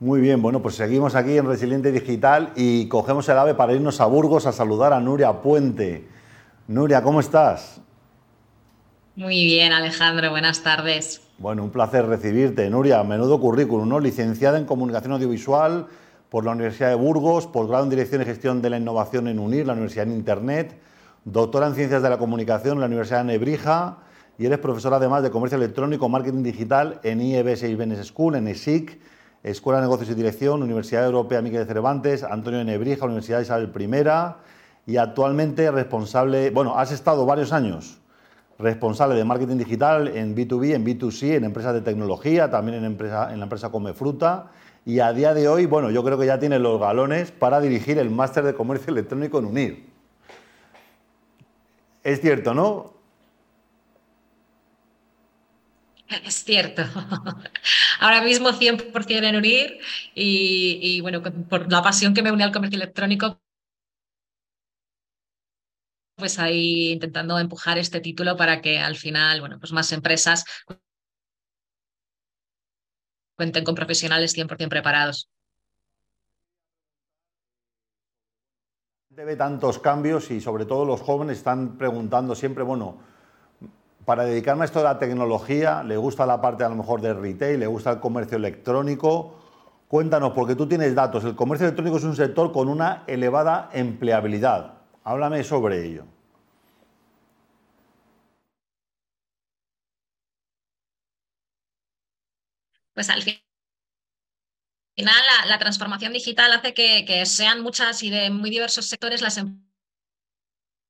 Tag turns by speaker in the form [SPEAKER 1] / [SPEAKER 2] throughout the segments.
[SPEAKER 1] Muy bien, bueno, pues seguimos aquí en Resiliente Digital y cogemos el ave para irnos a Burgos a saludar a Nuria Puente. Nuria, ¿cómo estás?
[SPEAKER 2] Muy bien, Alejandro, buenas tardes.
[SPEAKER 1] Bueno, un placer recibirte. Nuria, menudo currículum, ¿no? Licenciada en Comunicación Audiovisual por la Universidad de Burgos, posgrado en Dirección y Gestión de la Innovación en UNIR, la Universidad en Internet, doctora en Ciencias de la Comunicación en la Universidad de Nebrija y eres profesora además de Comercio Electrónico, Marketing Digital en IEB 6 Business School, en ESIC, Escuela de Negocios y Dirección, Universidad Europea Miguel de Cervantes, Antonio de Nebrija, Universidad Isabel I y actualmente responsable, bueno, has estado varios años responsable de marketing digital en B2B, en B2C, en empresas de tecnología, también en, empresa, en la empresa Come Fruta. Y a día de hoy, bueno, yo creo que ya tiene los galones para dirigir el máster de comercio electrónico en UNIR. Es cierto, ¿no?
[SPEAKER 2] Es cierto. Ahora mismo 100% en UNIR y, bueno, por la pasión que me une al comercio electrónico, pues ahí intentando empujar este título para que al final, bueno, pues más empresas cuenten con profesionales 100% preparados.
[SPEAKER 1] Debe tantos cambios y sobre todo los jóvenes están preguntando siempre, bueno, para dedicarme a esto de la tecnología, le gusta la parte a lo mejor de retail, le gusta el comercio electrónico. Cuéntanos, porque tú tienes datos, el comercio electrónico es un sector con una elevada empleabilidad. Háblame sobre ello.
[SPEAKER 2] Pues al final la, transformación digital hace que, que, sean muchas y de muy diversos sectores las empresas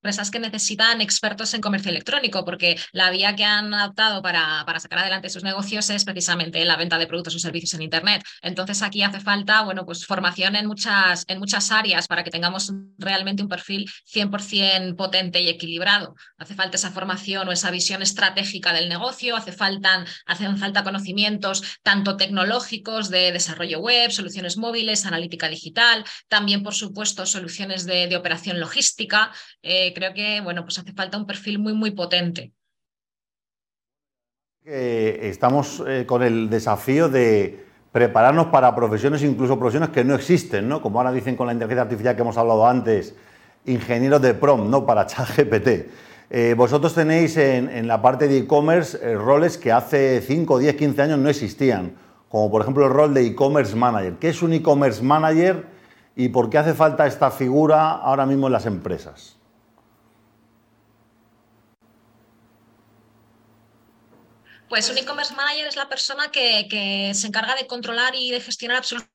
[SPEAKER 2] empresas que necesitan expertos en comercio electrónico, porque la vía que han adoptado para, para, sacar adelante sus negocios es precisamente la venta de productos o servicios en Internet. Entonces aquí hace falta, bueno, pues formación en muchas, en muchas áreas para que tengamos realmente un perfil 100% potente y equilibrado. Hace falta esa formación o esa visión estratégica del negocio, hacen falta conocimientos tanto tecnológicos de desarrollo web, soluciones móviles, analítica digital, también, por supuesto, soluciones de, de operación logística. Eh, creo que bueno, pues hace falta un perfil muy, muy potente.
[SPEAKER 1] estamos eh, con el desafío de prepararnos para profesiones, incluso profesiones que no existen, ¿no? Como ahora dicen con la inteligencia artificial que hemos hablado antes, ingenieros de prom, ¿no? Para ChatGPT. Eh, vosotros tenéis en, la parte de e-commerce eh, roles que hace 5, 10, 15 años no existían, como por ejemplo el rol de e-commerce manager. ¿Qué es un e-commerce manager y por qué hace falta esta figura ahora mismo en las empresas?
[SPEAKER 2] Pues un e-commerce manager es la persona que, que, se encarga de controlar y de gestionar absolutamente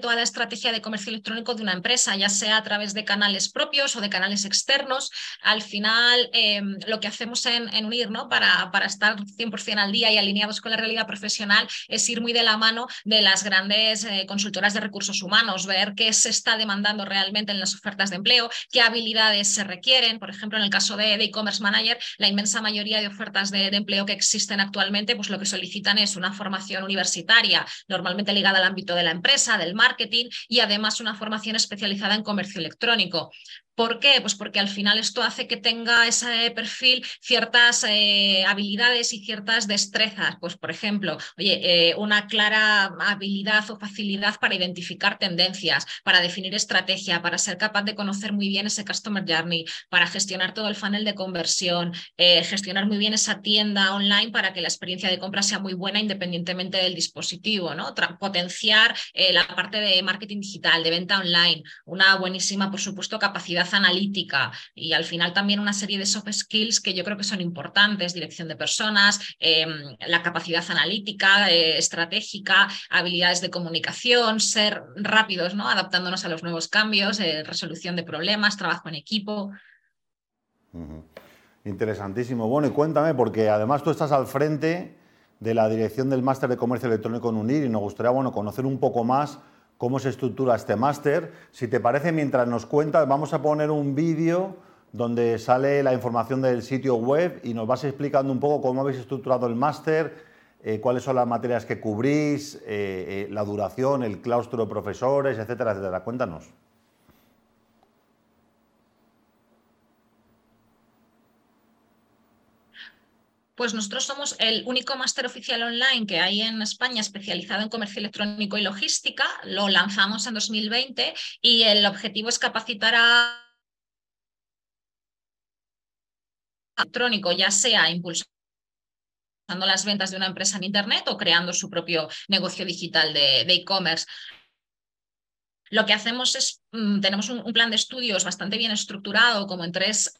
[SPEAKER 2] toda la estrategia de comercio electrónico de una empresa, ya sea a través de canales propios o de canales externos. Al final, eh, lo que hacemos en, en, UNIR ¿no? para, para estar 100% al día y alineados con la realidad profesional es ir muy de la mano de las grandes eh, consultoras de recursos humanos, ver qué se está demandando realmente en las ofertas de empleo, qué habilidades se requieren. Por ejemplo, en el caso de e-commerce manager, la inmensa mayoría de ofertas de empleo que existen actualmente, pues lo que solicitan es una formación universitaria, normalmente ligada al ámbito de la empresa del marketing y además una formación especializada en comercio electrónico. ¿Por qué? Pues porque al final esto hace que tenga ese perfil ciertas eh, habilidades y ciertas destrezas. Pues, por ejemplo, oye, eh, una clara habilidad o facilidad para identificar tendencias, para definir estrategia, para ser capaz de conocer muy bien ese customer journey, para gestionar todo el funnel de conversión, eh, gestionar muy bien esa tienda online para que la experiencia de compra sea muy buena independientemente del dispositivo, ¿no? potenciar la parte de marketing digital, de venta online, una buenísima, por supuesto, capacidad analítica y al final también una serie de soft skills que yo creo que son importantes, dirección de personas, eh, la capacidad analítica, eh, estratégica, habilidades de comunicación, ser rápidos, ¿no? adaptándonos a los nuevos cambios, eh, resolución de problemas, trabajo en equipo.
[SPEAKER 1] Interesantísimo. Bueno, y cuéntame, porque además tú estás al frente de la dirección del máster de comercio electrónico en UNIR y nos gustaría bueno, conocer un poco más cómo se estructura este máster. Si te parece, mientras nos cuentas, vamos a poner un vídeo donde sale la información del sitio web y nos vas explicando un poco cómo habéis estructurado el máster, eh, cuáles son las materias que cubrís, eh, eh, la duración, el claustro de profesores, etcétera, etcétera. Cuéntanos.
[SPEAKER 2] Pues nosotros somos el único máster oficial online que hay en España especializado en comercio electrónico y logística. Lo lanzamos en 2020 y el objetivo es capacitar a electrónico, ya sea impulsando las ventas de una empresa en Internet o creando su propio negocio digital de e-commerce. Lo que hacemos es, mm, tenemos un, plan de estudios bastante bien estructurado, como en tres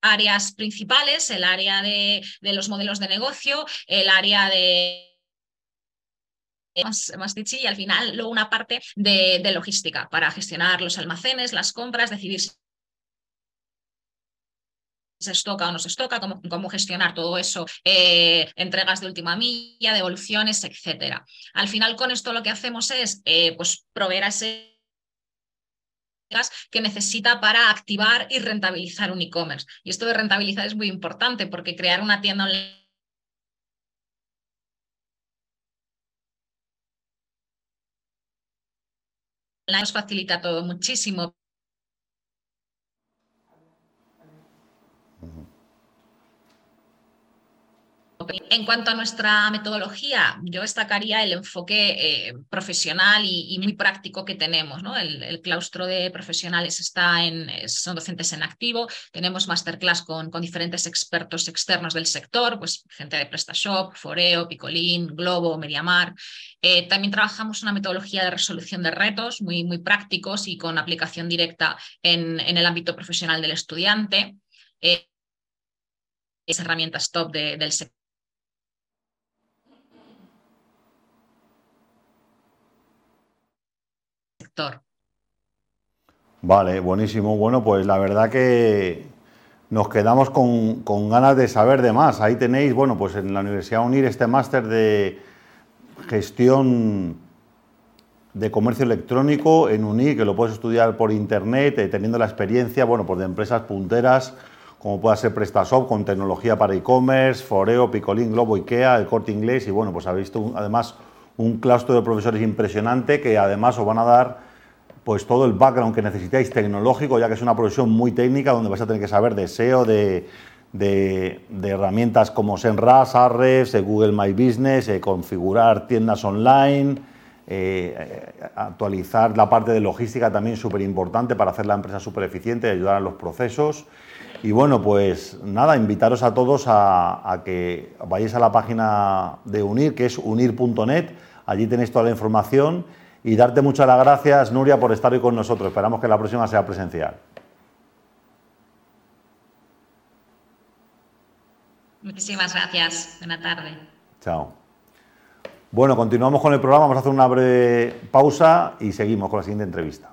[SPEAKER 2] áreas principales, el área de, los modelos de negocio, el área de más, más y al final luego una parte de, logística para gestionar los almacenes, las compras, decidir si se estoca o no se estoca, cómo, cómo gestionar todo eso, eh, entregas de última milla, devoluciones, etcétera. Al final con esto lo que hacemos es eh, pues, proveer a ese que necesita para activar y rentabilizar un e-commerce. Y esto de rentabilizar es muy importante porque crear una tienda online nos facilita todo muchísimo, En cuanto a nuestra metodología, yo destacaría el enfoque eh, profesional y, muy práctico que tenemos. El, claustro de profesionales está en, son docentes en activo, tenemos masterclass con, diferentes expertos externos del sector, pues gente de PrestaShop, Foreo, Picolín, Globo, Mediamar. Eh, también trabajamos una metodología de resolución de retos muy, prácticos y con aplicación directa en, en el ámbito profesional del estudiante. Eh, herramientas top del sector
[SPEAKER 1] Vale, buenísimo. Bueno, pues la verdad que nos quedamos con, ganas de saber de más. Ahí tenéis, bueno, pues en la Universidad UNIR este máster de gestión de comercio electrónico en UNIR, que lo puedes estudiar por internet, eh, teniendo la experiencia, bueno, pues de empresas punteras, como pueda ser PrestaShop, con tecnología para e-commerce, Foreo, Picolín, Globo, Ikea, el Corte Inglés, y bueno, pues habéis visto además un claustro de profesores impresionante que además os van a dar pues todo el background que necesitáis tecnológico, ya que es una profesión muy técnica donde vais a tener que saber de SEO, de, herramientas como Senras, Ahrefs, de Google My Business, eh, configurar tiendas online, eh, actualizar la parte de logística también súper importante para hacer la empresa súper eficiente ayudar a los procesos. Y bueno, pues nada, invitaros a todos a, a que vayáis a la página de UNIR, que es unir.net, allí tenéis toda la información y darte muchas las gracias, Nuria, por estar hoy con nosotros. Esperamos que la próxima sea presencial.
[SPEAKER 2] Muchísimas gracias. Buena tarde.
[SPEAKER 1] Chao. Bueno, continuamos con el programa. Vamos a hacer una breve pausa y seguimos con la siguiente entrevista.